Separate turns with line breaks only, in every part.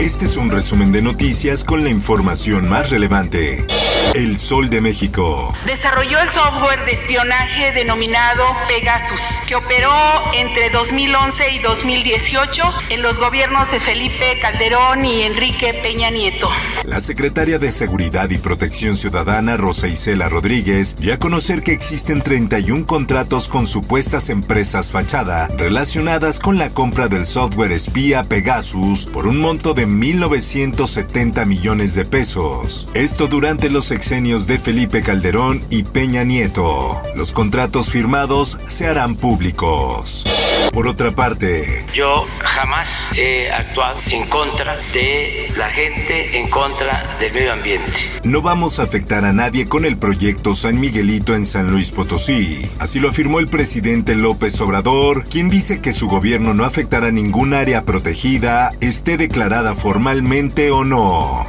Este es un resumen de noticias con la información más relevante. El Sol de México.
Desarrolló el software de espionaje denominado Pegasus, que operó entre 2011 y 2018 en los gobiernos de Felipe Calderón y Enrique Peña Nieto.
La secretaria de Seguridad y Protección Ciudadana, Rosa Isela Rodríguez, dio a conocer que existen 31 contratos con supuestas empresas fachada relacionadas con la compra del software espía Pegasus por un monto de 1.970 millones de pesos. Esto durante los sexenios de Felipe Calderón y Peña Nieto. Los contratos firmados se harán públicos. Por otra parte,
Yo jamás he actuado en contra de la gente, en contra del medio ambiente.
no vamos a afectar a nadie con el proyecto San Miguelito en San Luis Potosí. Así lo afirmó el presidente López Obrador, quien dice que su gobierno no afectará ningún área protegida, esté declarada formalmente o no.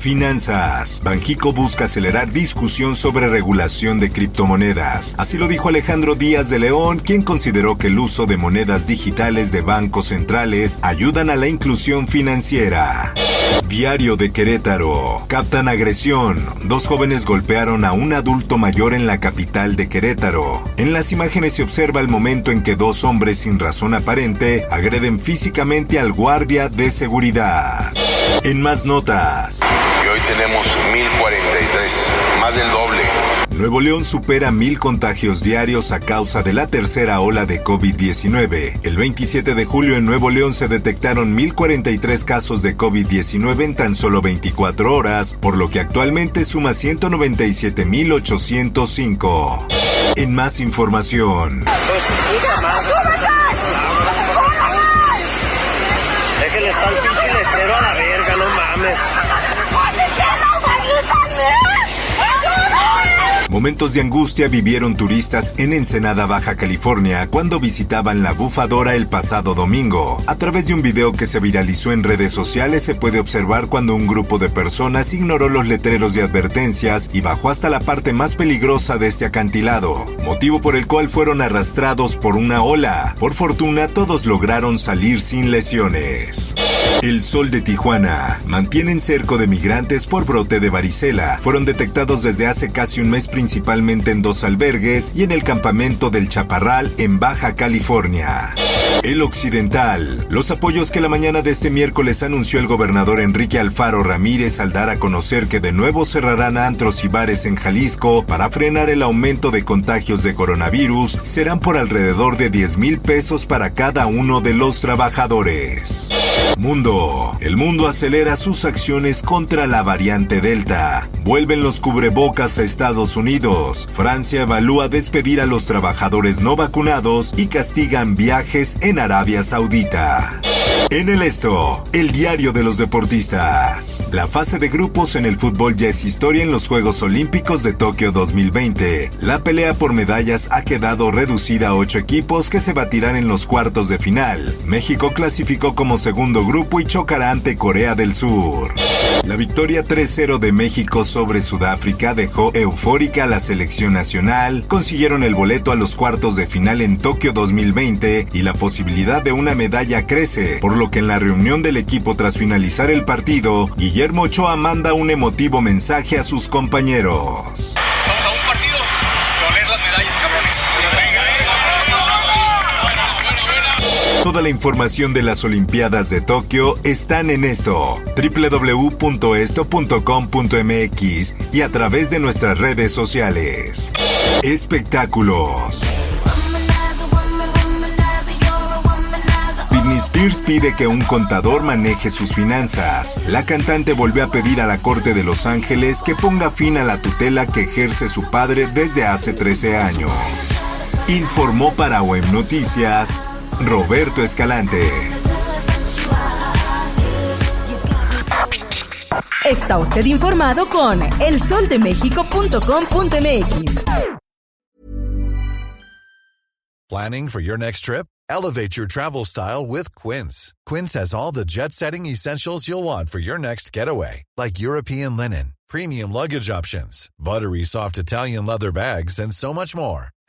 Finanzas. Banjico busca acelerar discusión sobre regulación de criptomonedas. Así lo dijo Alejandro Díaz de León, quien consideró que el uso de monedas digitales de bancos centrales ayudan a la inclusión financiera. Diario de Querétaro. Captan agresión. Dos jóvenes golpearon a un adulto mayor en la capital de Querétaro. En las imágenes se observa el momento en que dos hombres sin razón aparente agreden físicamente al guardia de seguridad. En más notas.
Y hoy tenemos 1043, más del doble.
Nuevo León supera mil contagios diarios a causa de la tercera ola de COVID-19. El 27 de julio en Nuevo León se detectaron 1043 casos de COVID-19 en tan solo 24 horas, por lo que actualmente suma 197.805. En más información. Momentos de angustia vivieron turistas en Ensenada, Baja California, cuando visitaban la bufadora el pasado domingo. A través de un video que se viralizó en redes sociales se puede observar cuando un grupo de personas ignoró los letreros de advertencias y bajó hasta la parte más peligrosa de este acantilado, motivo por el cual fueron arrastrados por una ola. Por fortuna, todos lograron salir sin lesiones. El Sol de Tijuana. Mantienen cerco de migrantes por brote de varicela. Fueron detectados desde hace casi un mes principalmente en dos albergues y en el campamento del Chaparral en Baja California. El Occidental. Los apoyos que la mañana de este miércoles anunció el gobernador Enrique Alfaro Ramírez al dar a conocer que de nuevo cerrarán antros y bares en Jalisco para frenar el aumento de contagios de coronavirus serán por alrededor de 10 mil pesos para cada uno de los trabajadores. Mundo. El mundo acelera sus acciones contra la variante Delta. Vuelven los cubrebocas a Estados Unidos. Francia evalúa despedir a los trabajadores no vacunados y castigan viajes en Arabia Saudita. En el esto, el diario de los deportistas. La fase de grupos en el fútbol ya es historia en los Juegos Olímpicos de Tokio 2020. La pelea por medallas ha quedado reducida a ocho equipos que se batirán en los cuartos de final. México clasificó como segundo grupo y chocará ante Corea del Sur. La victoria 3-0 de México sobre Sudáfrica dejó eufórica a la selección nacional, consiguieron el boleto a los cuartos de final en Tokio 2020 y la posibilidad de una medalla crece, por lo que en la reunión del equipo tras finalizar el partido, Guillermo Ochoa manda un emotivo mensaje a sus compañeros. Toda la información de las Olimpiadas de Tokio están en esto, www.esto.com.mx y a través de nuestras redes sociales. Espectáculos. Britney Spears pide que un contador maneje sus finanzas. La cantante volvió a pedir a la Corte de Los Ángeles que ponga fin a la tutela que ejerce su padre desde hace 13 años. Informó para Web Noticias Roberto Escalante.
Está usted informado con elsoldemexico.com.mx.
Planning for your next trip? Elevate your travel style with Quince. Quince has all the jet-setting essentials you'll want for your next getaway, like European linen, premium luggage options, buttery soft Italian leather bags, and so much more